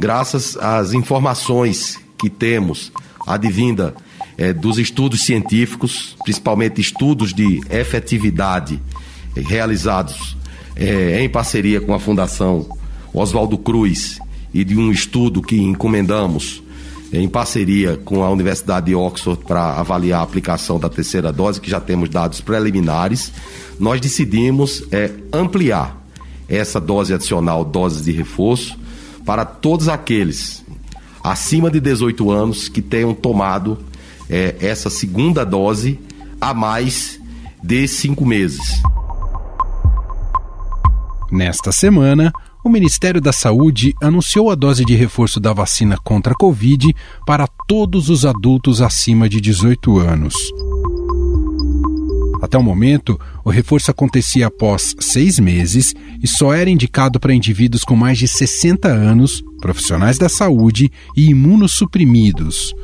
graças às informações que temos advinda é, dos estudos científicos, principalmente estudos de efetividade é, realizados é, em parceria com a Fundação Oswaldo Cruz e de um estudo que encomendamos em parceria com a Universidade de Oxford para avaliar a aplicação da terceira dose, que já temos dados preliminares, nós decidimos é, ampliar essa dose adicional, doses de reforço, para todos aqueles acima de 18 anos que tenham tomado é, essa segunda dose a mais de cinco meses. Nesta semana, o Ministério da Saúde anunciou a dose de reforço da vacina contra a Covid para todos os adultos acima de 18 anos. Até o momento, o reforço acontecia após seis meses e só era indicado para indivíduos com mais de 60 anos, profissionais da saúde e imunossuprimidos.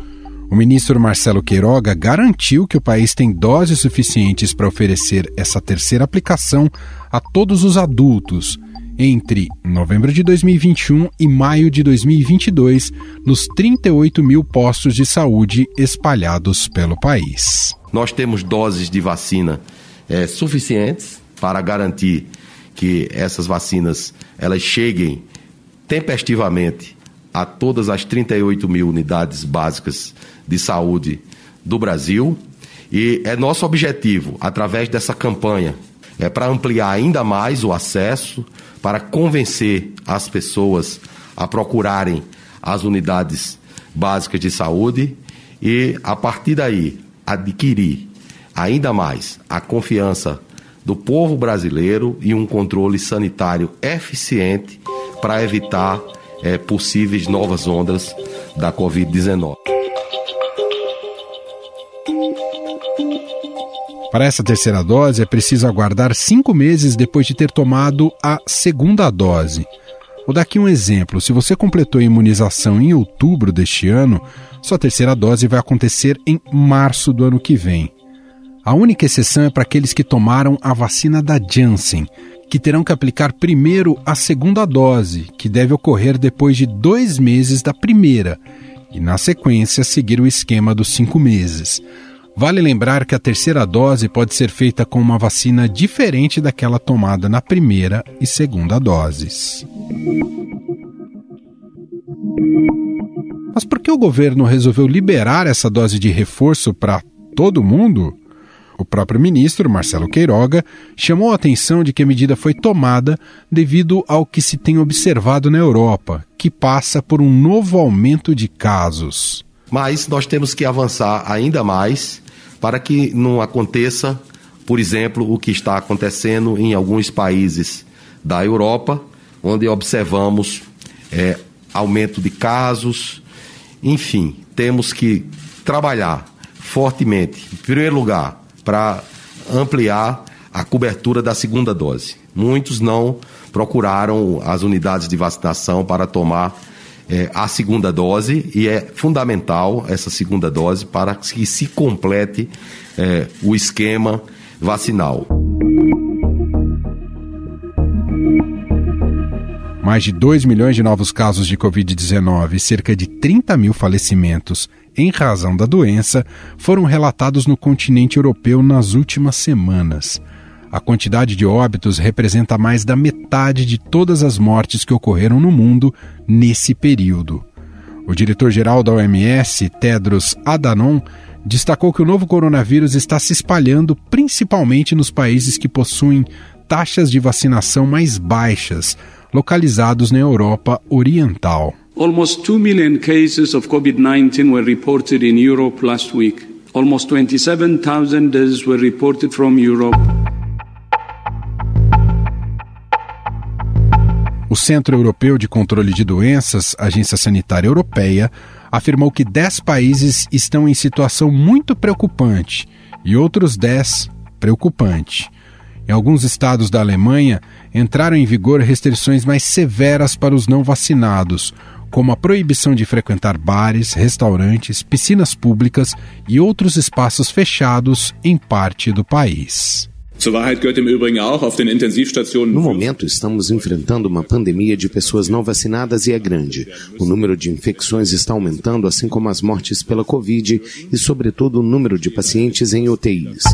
O ministro Marcelo Queiroga garantiu que o país tem doses suficientes para oferecer essa terceira aplicação a todos os adultos entre novembro de 2021 e maio de 2022 nos 38 mil postos de saúde espalhados pelo país. Nós temos doses de vacina é, suficientes para garantir que essas vacinas elas cheguem tempestivamente a todas as 38 mil unidades básicas de saúde do Brasil. E é nosso objetivo, através dessa campanha, é para ampliar ainda mais o acesso, para convencer as pessoas a procurarem as unidades básicas de saúde e, a partir daí, adquirir ainda mais a confiança do povo brasileiro e um controle sanitário eficiente para evitar é, possíveis novas ondas da Covid-19. Para essa terceira dose, é preciso aguardar cinco meses depois de ter tomado a segunda dose. Vou dar aqui um exemplo. Se você completou a imunização em outubro deste ano, sua terceira dose vai acontecer em março do ano que vem. A única exceção é para aqueles que tomaram a vacina da Janssen, que terão que aplicar primeiro a segunda dose, que deve ocorrer depois de dois meses da primeira, e na sequência seguir o esquema dos cinco meses. Vale lembrar que a terceira dose pode ser feita com uma vacina diferente daquela tomada na primeira e segunda doses. Mas por que o governo resolveu liberar essa dose de reforço para todo mundo? O próprio ministro, Marcelo Queiroga, chamou a atenção de que a medida foi tomada devido ao que se tem observado na Europa, que passa por um novo aumento de casos. Mas nós temos que avançar ainda mais para que não aconteça, por exemplo, o que está acontecendo em alguns países da Europa, onde observamos é, aumento de casos. Enfim, temos que trabalhar fortemente, em primeiro lugar, para ampliar a cobertura da segunda dose. Muitos não procuraram as unidades de vacinação para tomar é, a segunda dose e é fundamental essa segunda dose para que se complete é, o esquema vacinal. Mais de 2 milhões de novos casos de Covid-19 e cerca de 30 mil falecimentos em razão da doença foram relatados no continente europeu nas últimas semanas. A quantidade de óbitos representa mais da metade de todas as mortes que ocorreram no mundo nesse período. O diretor-geral da OMS, Tedros Adhanom, destacou que o novo coronavírus está se espalhando principalmente nos países que possuem taxas de vacinação mais baixas, localizados na Europa Oriental. Almost 2 million cases of COVID-19 were reported in Europe last week. Almost 27,000 deaths were reported from Europe. O Centro Europeu de Controle de Doenças, Agência Sanitária Europeia, afirmou que 10 países estão em situação muito preocupante e outros 10 preocupante. Em alguns estados da Alemanha, entraram em vigor restrições mais severas para os não vacinados, como a proibição de frequentar bares, restaurantes, piscinas públicas e outros espaços fechados em parte do país. No momento, estamos enfrentando uma pandemia de pessoas não vacinadas e é grande. O número de infecções está aumentando, assim como as mortes pela Covid e, sobretudo, o número de pacientes em UTIs.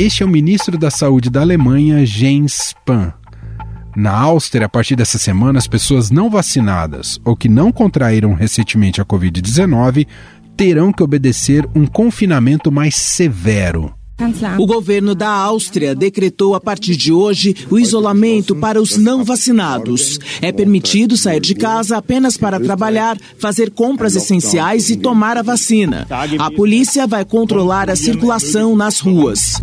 Este é o ministro da Saúde da Alemanha, Jens Spahn. Na Áustria, a partir dessa semana, as pessoas não vacinadas ou que não contraíram recentemente a Covid-19 terão que obedecer um confinamento mais severo. O governo da Áustria decretou a partir de hoje o isolamento para os não vacinados. É permitido sair de casa apenas para trabalhar, fazer compras essenciais e tomar a vacina. A polícia vai controlar a circulação nas ruas.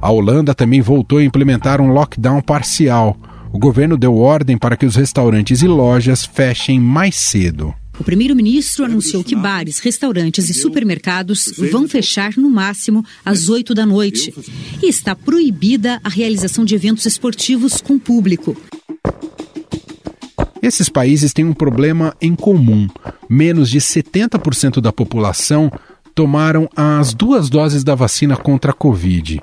A Holanda também voltou a implementar um lockdown parcial. O governo deu ordem para que os restaurantes e lojas fechem mais cedo. O primeiro-ministro anunciou que bares, restaurantes e supermercados vão fechar no máximo às 8 da noite. E está proibida a realização de eventos esportivos com público. Esses países têm um problema em comum. Menos de 70% da população tomaram as duas doses da vacina contra a Covid.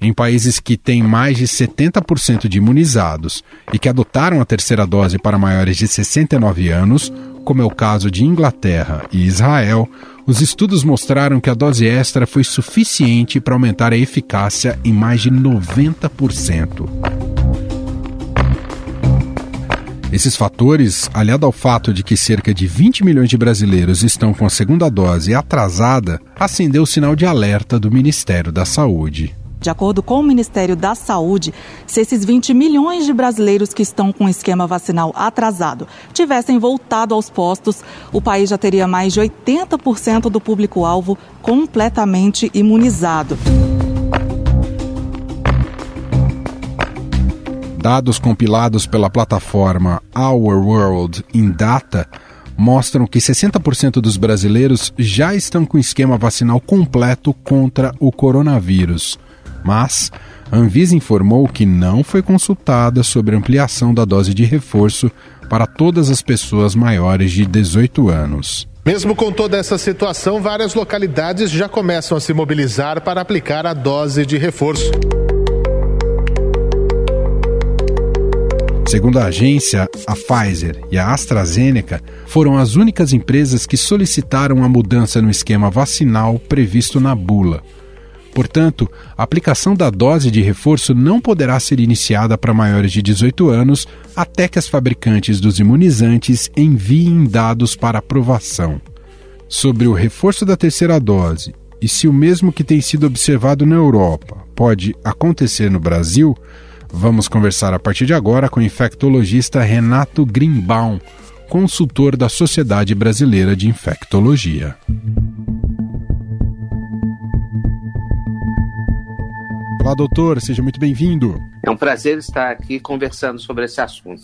Em países que têm mais de 70% de imunizados e que adotaram a terceira dose para maiores de 69 anos, como é o caso de Inglaterra e Israel, os estudos mostraram que a dose extra foi suficiente para aumentar a eficácia em mais de 90%. Esses fatores, aliado ao fato de que cerca de 20 milhões de brasileiros estão com a segunda dose atrasada, acendeu o sinal de alerta do Ministério da Saúde. De acordo com o Ministério da Saúde, se esses 20 milhões de brasileiros que estão com o esquema vacinal atrasado tivessem voltado aos postos, o país já teria mais de 80% do público-alvo completamente imunizado. Dados compilados pela plataforma Our World in Data mostram que 60% dos brasileiros já estão com esquema vacinal completo contra o coronavírus. Mas a Anvisa informou que não foi consultada sobre ampliação da dose de reforço para todas as pessoas maiores de 18 anos. Mesmo com toda essa situação, várias localidades já começam a se mobilizar para aplicar a dose de reforço. Segundo a agência, a Pfizer e a AstraZeneca foram as únicas empresas que solicitaram a mudança no esquema vacinal previsto na bula. Portanto, a aplicação da dose de reforço não poderá ser iniciada para maiores de 18 anos até que as fabricantes dos imunizantes enviem dados para aprovação. Sobre o reforço da terceira dose e se o mesmo que tem sido observado na Europa pode acontecer no Brasil, vamos conversar a partir de agora com o infectologista Renato Grimbaum, consultor da Sociedade Brasileira de Infectologia. Olá, doutor, seja muito bem-vindo. É um prazer estar aqui conversando sobre esse assunto.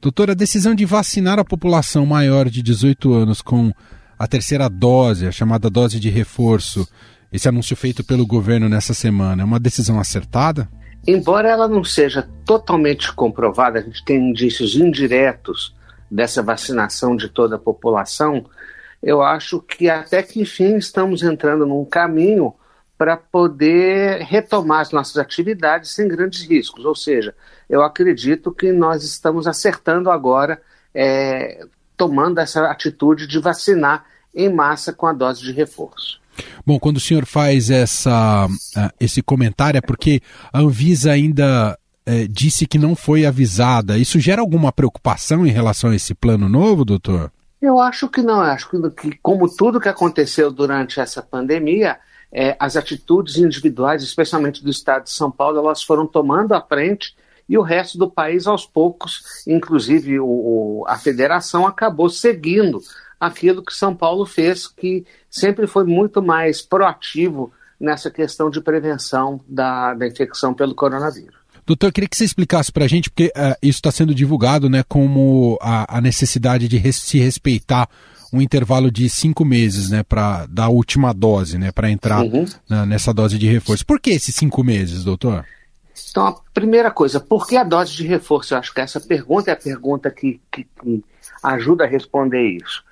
Doutor, a decisão de vacinar a população maior de 18 anos com a terceira dose, a chamada dose de reforço, esse anúncio feito pelo governo nessa semana, é uma decisão acertada? Embora ela não seja totalmente comprovada, a gente tem indícios indiretos dessa vacinação de toda a população, eu acho que até que enfim estamos entrando num caminho para poder retomar as nossas atividades sem grandes riscos. Ou seja, eu acredito que nós estamos acertando agora, é, tomando essa atitude de vacinar em massa com a dose de reforço. Bom, quando o senhor faz essa, esse comentário, é porque a Anvisa ainda é, disse que não foi avisada. Isso gera alguma preocupação em relação a esse plano novo, doutor? Eu acho que não. Eu acho que, como tudo que aconteceu durante essa pandemia, é, as atitudes individuais, especialmente do Estado de São Paulo, elas foram tomando a frente e o resto do país, aos poucos, inclusive o, a federação, acabou seguindo aquilo que São Paulo fez, que sempre foi muito mais proativo nessa questão de prevenção da, da infecção pelo coronavírus. Doutor, eu queria que você explicasse para a gente, porque uh, isso está sendo divulgado né, como a, a necessidade de res, se respeitar um intervalo de cinco meses, né, para da última dose, né, para entrar uhum. na, nessa dose de reforço. Por que esses cinco meses, doutor? Então, a primeira coisa, por que a dose de reforço? Eu acho que essa pergunta é a pergunta que, que, que ajuda a responder isso.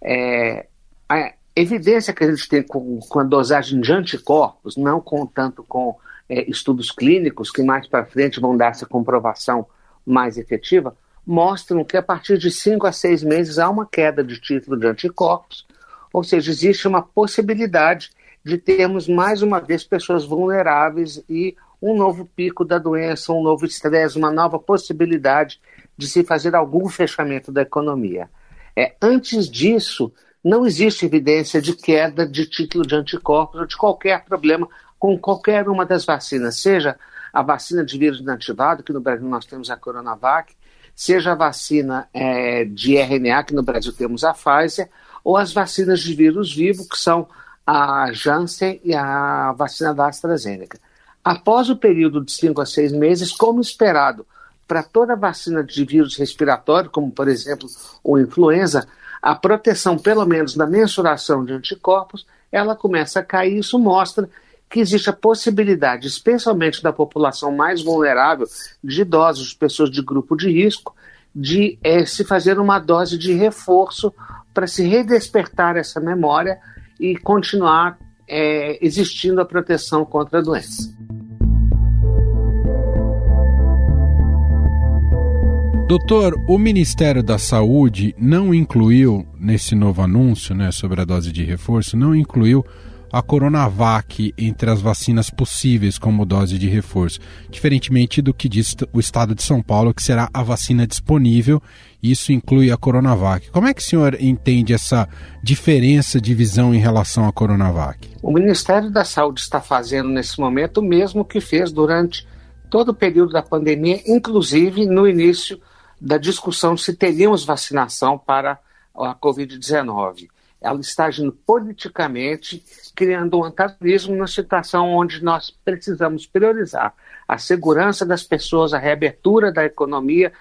É, a, evidência que a gente tem com, com a dosagem de anticorpos, não com tanto com é, estudos clínicos que mais para frente vão dar essa comprovação mais efetiva, mostram que a partir de 5 a 6 meses há uma queda de título de anticorpos, ou seja, existe uma possibilidade de termos mais uma vez pessoas vulneráveis e um novo pico da doença, um novo estresse, uma nova possibilidade de se fazer algum fechamento da economia. É, antes disso, não existe evidência de queda de título de anticorpos ou de qualquer problema com qualquer uma das vacinas, seja a vacina de vírus inativado, que no Brasil nós temos a Coronavac, seja a vacina é, de RNA, que no Brasil temos a Pfizer, ou as vacinas de vírus vivo, que são a Janssen e a vacina da AstraZeneca. Após o período de 5 a 6 meses, como esperado para toda vacina de vírus respiratório, como por exemplo o influenza, a proteção, pelo menos da mensuração de anticorpos, ela começa a cair. Isso mostra que existe a possibilidade, especialmente da população mais vulnerável, de idosos, pessoas de grupo de risco, de é, se fazer uma dose de reforço para se redespertar essa memória e continuar é, existindo a proteção contra a doença. Doutor, o Ministério da Saúde não incluiu nesse novo anúncio né, sobre a dose de reforço, não incluiu a Coronavac entre as vacinas possíveis como dose de reforço, diferentemente do que diz o Estado de São Paulo, que será a vacina disponível, isso inclui a Coronavac. Como é que o senhor entende essa diferença de visão em relação à Coronavac? O Ministério da Saúde está fazendo nesse momento o mesmo que fez durante todo o período da pandemia, inclusive no início da discussão se teríamos vacinação para a Covid-19. Ela está agindo politicamente, criando um antagonismo na situação onde nós precisamos priorizar a segurança das pessoas, a reabertura da economia.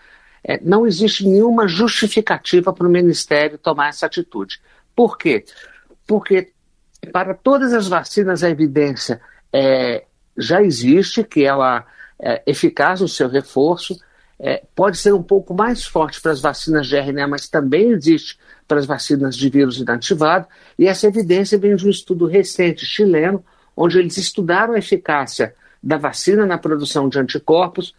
É, não existe nenhuma justificativa para o Ministério tomar essa atitude. Por quê? Porque para todas as vacinas a evidência é, já existe que ela é eficaz no seu reforço, é, pode ser um pouco mais forte para as vacinas de RNA, mas também existe para as vacinas de vírus inativado, e essa evidência vem de um estudo recente chileno, onde eles estudaram a eficácia da vacina na produção de anticorpos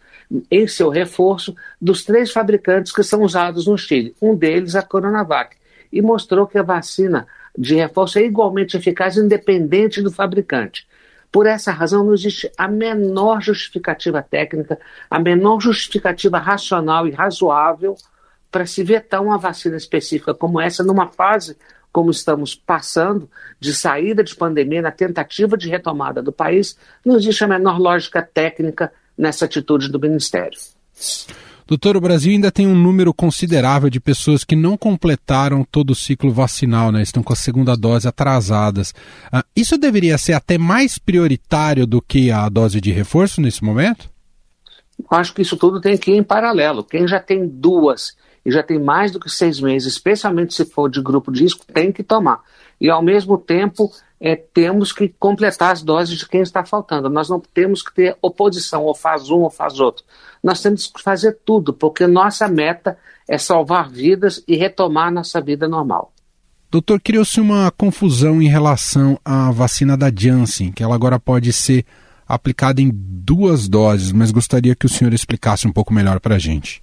em seu reforço dos três fabricantes que são usados no Chile, um deles a Coronavac, e mostrou que a vacina de reforço é igualmente eficaz independente do fabricante. Por essa razão, não existe a menor justificativa técnica, a menor justificativa racional e razoável para se vetar uma vacina específica como essa numa fase como estamos passando de saída de pandemia na tentativa de retomada do país, não existe a menor lógica técnica nessa atitude do Ministério. Doutor, o Brasil ainda tem um número considerável de pessoas que não completaram todo o ciclo vacinal, né? Estão com a segunda dose atrasadas. Ah, isso deveria ser até mais prioritário do que a dose de reforço nesse momento? Acho que isso tudo tem que ir em paralelo. Quem já tem duas e já tem mais do que seis meses, especialmente se for de grupo de risco, tem que tomar. E ao mesmo tempo é, temos que completar as doses de quem está faltando. Nós não temos que ter oposição, ou faz um ou faz outro. Nós temos que fazer tudo, porque nossa meta é salvar vidas e retomar nossa vida normal. Doutor, criou-se uma confusão em relação à vacina da Janssen, que ela agora pode ser aplicada em duas doses, mas gostaria que o senhor explicasse um pouco melhor para a gente.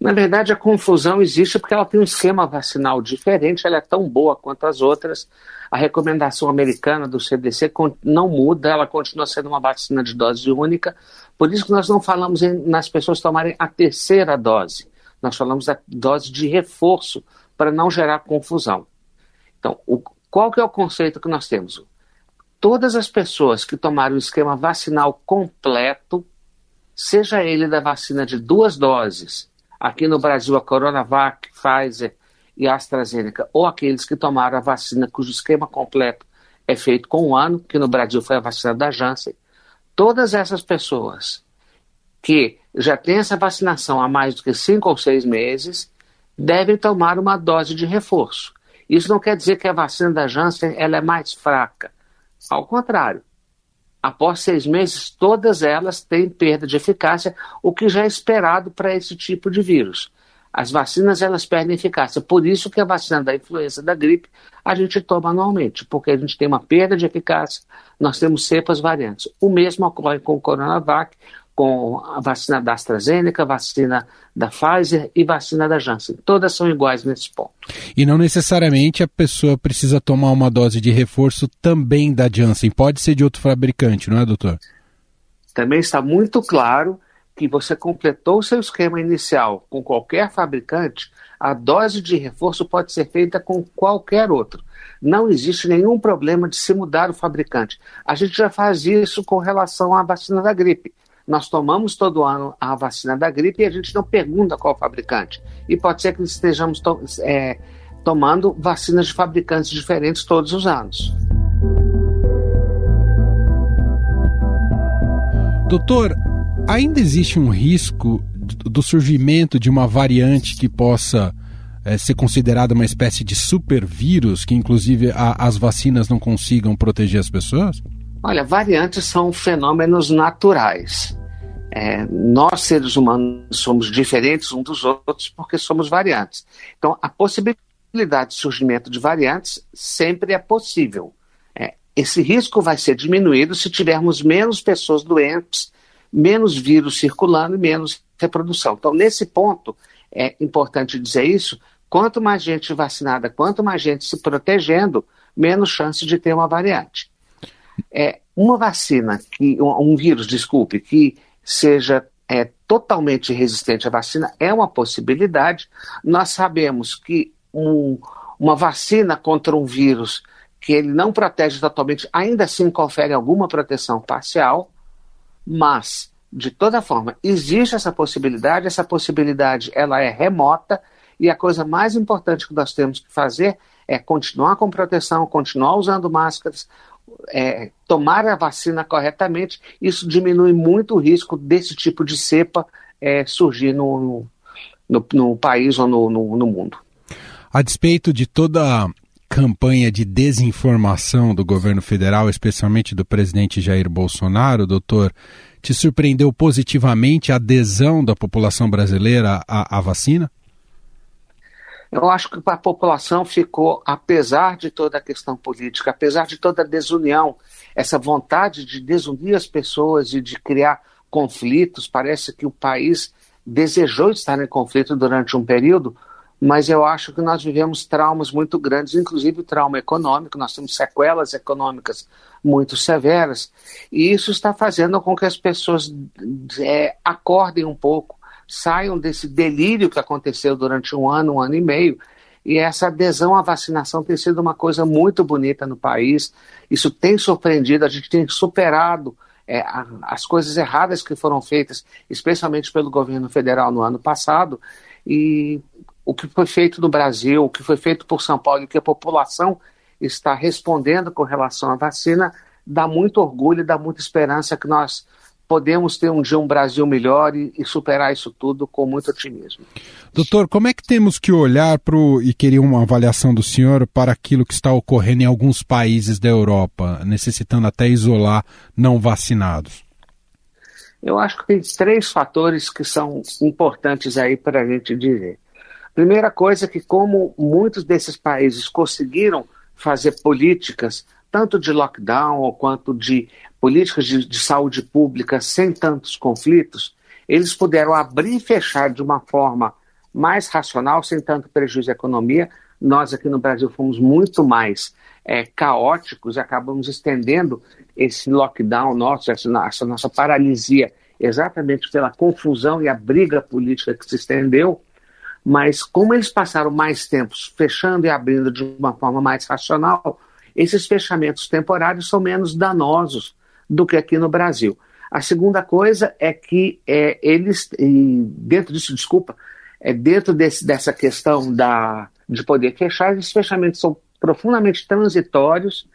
Na verdade, a confusão existe porque ela tem um esquema vacinal diferente, ela é tão boa quanto as outras. A recomendação americana do CDC não muda, ela continua sendo uma vacina de dose única. Por isso que nós não falamos em, nas pessoas tomarem a terceira dose. Nós falamos da dose de reforço para não gerar confusão. Então, o, qual que é o conceito que nós temos? Todas as pessoas que tomaram o esquema vacinal completo, seja ele da vacina de duas doses aqui no Brasil a Coronavac, Pfizer e AstraZeneca, ou aqueles que tomaram a vacina cujo esquema completo é feito com um ano, que no Brasil foi a vacina da Janssen, todas essas pessoas que já têm essa vacinação há mais do que cinco ou seis meses devem tomar uma dose de reforço. Isso não quer dizer que a vacina da Janssen ela é mais fraca. Ao contrário, após seis meses, todas elas têm perda de eficácia, o que já é esperado para esse tipo de vírus. As vacinas elas perdem eficácia. Por isso que a vacina da influenza da gripe a gente toma anualmente, porque a gente tem uma perda de eficácia, nós temos cepas variantes. O mesmo ocorre com o Coronavac, com a vacina da AstraZeneca, vacina da Pfizer e vacina da Janssen. Todas são iguais nesse ponto. E não necessariamente a pessoa precisa tomar uma dose de reforço também da Janssen. Pode ser de outro fabricante, não é, doutor? Também está muito claro que você completou o seu esquema inicial com qualquer fabricante, a dose de reforço pode ser feita com qualquer outro. Não existe nenhum problema de se mudar o fabricante. A gente já faz isso com relação à vacina da gripe. Nós tomamos todo ano a vacina da gripe e a gente não pergunta qual fabricante. E pode ser que estejamos to é, tomando vacinas de fabricantes diferentes todos os anos. Doutor, ainda existe um risco do surgimento de uma variante que possa é, ser considerada uma espécie de supervírus, que inclusive a, as vacinas não consigam proteger as pessoas? Olha, variantes são fenômenos naturais. É, nós, seres humanos, somos diferentes uns dos outros porque somos variantes. Então, a possibilidade de surgimento de variantes sempre é possível. É, esse risco vai ser diminuído se tivermos menos pessoas doentes, menos vírus circulando e menos reprodução. Então, nesse ponto, é importante dizer isso: quanto mais gente vacinada, quanto mais gente se protegendo, menos chance de ter uma variante. É, uma vacina, que, um, vírus, desculpe, que seja é, totalmente resistente à vacina é uma possibilidade. Nós sabemos que um, uma vacina contra um vírus que ele não protege totalmente, ainda assim confere alguma proteção parcial, mas de toda forma existe essa possibilidade. Essa possibilidade ela é remota e a coisa mais importante que nós temos que fazer é continuar com proteção, continuar usando máscaras, é, tomar a vacina corretamente, isso diminui muito o risco desse tipo de cepa é, surgir no, no, no, país ou no, no, no mundo. A despeito de toda campanha de desinformação do governo federal, especialmente do presidente Jair Bolsonaro, doutor, te surpreendeu positivamente a adesão da população brasileira à, à vacina? Eu acho que a população ficou, apesar de toda a questão política, apesar de toda a desunião, essa vontade de desunir as pessoas e de criar conflitos, parece que o país desejou estar em conflito durante um período, mas eu acho que nós vivemos traumas muito grandes, inclusive trauma econômico, nós temos sequelas econômicas muito severas, e isso está fazendo com que as pessoas é, acordem um pouco saiam desse delírio que aconteceu durante um ano, um ano e meio. E essa adesão à vacinação tem sido uma coisa muito bonita no país. Isso tem surpreendido, a gente tem superado é, a, as coisas erradas que foram feitas, especialmente pelo governo federal no ano passado. E o que foi feito no Brasil, o que foi feito por São Paulo, o que a população está respondendo com relação à vacina, dá muito orgulho, dá muita esperança que nós podemos ter um dia um Brasil melhor e, e, superar isso tudo com muito otimismo. Doutor, como é que temos que olhar para e queria uma avaliação do senhor para aquilo que está ocorrendo em alguns países da Europa, necessitando até isolar não vacinados? Eu acho que tem três fatores que são importantes aí para a gente dizer. Primeira coisa é que como muitos desses países conseguiram fazer políticas tanto de lockdown quanto de políticas de, de saúde pública sem tantos conflitos, eles puderam abrir e fechar de uma forma mais racional, sem tanto prejuízo à economia. Nós aqui no Brasil fomos muito mais é, caóticos e acabamos estendendo esse lockdown nosso, essa, nossa paralisia, exatamente pela confusão e a briga política que se estendeu. Mas como eles passaram mais tempos fechando e abrindo de uma forma mais racional, esses fechamentos temporários são menos danosos do que aqui no Brasil. A segunda coisa é que é, eles, dentro disso, desculpa, é, dentro desse, dessa questão da, de poder fechar, esses fechamentos são profundamente transitórios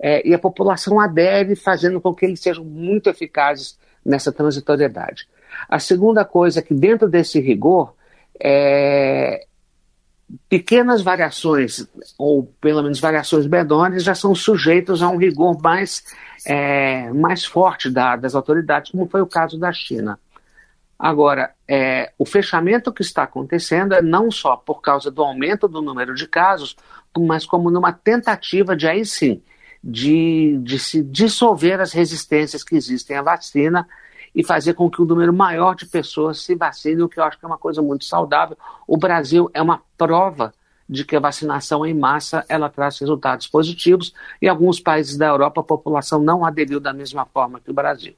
é, e a população adere, fazendo com que eles sejam muito eficazes nessa transitoriedade. A segunda coisa é que, dentro desse rigor, é, pequenas variações, ou pelo menos variações menores, já são sujeitos a um rigor mais, é, mais forte da, das autoridades, como foi o caso da China. Agora, é, o fechamento que está acontecendo é não só por causa do aumento do número de casos, mas como numa tentativa de, aí sim, de, de se dissolver as resistências que existem à vacina e fazer com que um número maior de pessoas se vacine, o que eu acho que é uma coisa muito saudável. O Brasil é uma prova de que a vacinação em massa ela traz resultados positivos e alguns países da Europa a população não aderiu da mesma forma que o Brasil.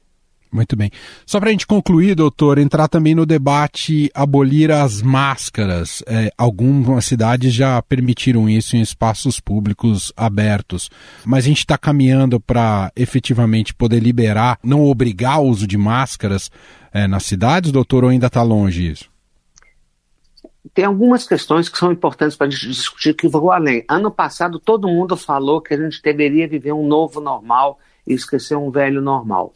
Muito bem. Só para a gente concluir, doutor, entrar também no debate abolir as máscaras. É, algumas cidades já permitiram isso em espaços públicos abertos, mas a gente está caminhando para efetivamente poder liberar, não obrigar o uso de máscaras é, nas cidades, doutor, ou ainda está longe isso? Tem algumas questões que são importantes para a gente discutir que vão além. Ano passado, todo mundo falou que a gente deveria viver um novo normal e esquecer um velho normal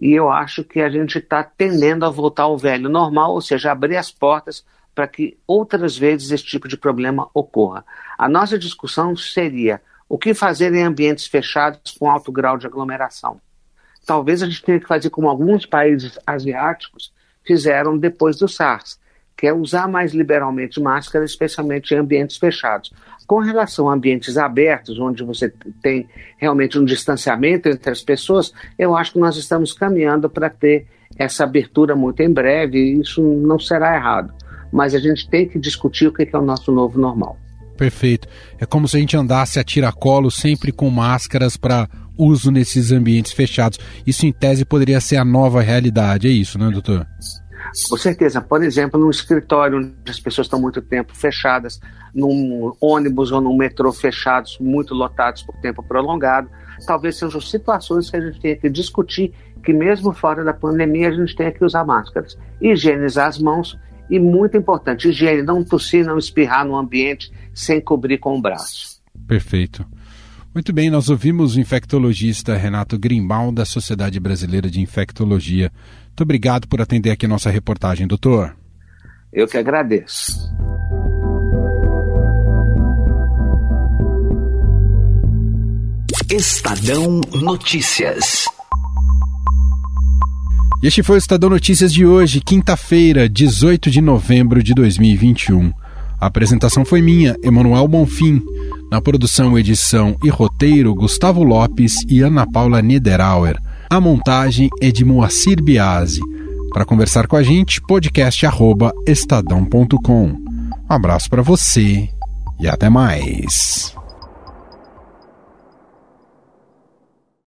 e eu acho que a gente está tendendo a voltar ao velho normal, ou seja, abrir as portas para que outras vezes esse tipo de problema ocorra. A nossa discussão seria o que fazer em ambientes fechados com alto grau de aglomeração. Talvez a gente tenha que fazer como alguns países asiáticos fizeram depois do SARS, que é usar mais liberalmente máscara, especialmente em ambientes fechados. Com relação a ambientes abertos, onde você tem realmente um distanciamento entre as pessoas, eu acho que nós estamos caminhando para ter essa abertura muito em breve, e isso não será errado. Mas a gente tem que discutir o que é o nosso novo normal. Perfeito. É como se a gente andasse a tiracolo sempre com máscaras para uso nesses ambientes fechados. Isso, em tese, poderia ser a nova realidade, é isso, né, doutor? Com certeza. Por exemplo, num escritório onde as pessoas estão muito tempo fechadas, num ônibus ou num metrô fechados, muito lotados por tempo prolongado, talvez sejam situações que a gente tenha que discutir que mesmo fora da pandemia a gente tenha que usar máscaras, higienizar as mãos e muito importante, higiene, não tossir, não espirrar no ambiente sem cobrir com o braço. Perfeito. Muito bem, nós ouvimos o infectologista Renato Grimbal, da Sociedade Brasileira de Infectologia. Muito obrigado por atender aqui nossa reportagem, doutor. Eu que agradeço. Estadão Notícias. Este foi o Estadão Notícias de hoje, quinta-feira, 18 de novembro de 2021. A apresentação foi minha, Emanuel Bonfim. Na produção, edição e roteiro, Gustavo Lopes e Ana Paula Niederauer. A montagem é de Moacir Biasi. Para conversar com a gente, podcast@estadão.com. Um abraço para você e até mais.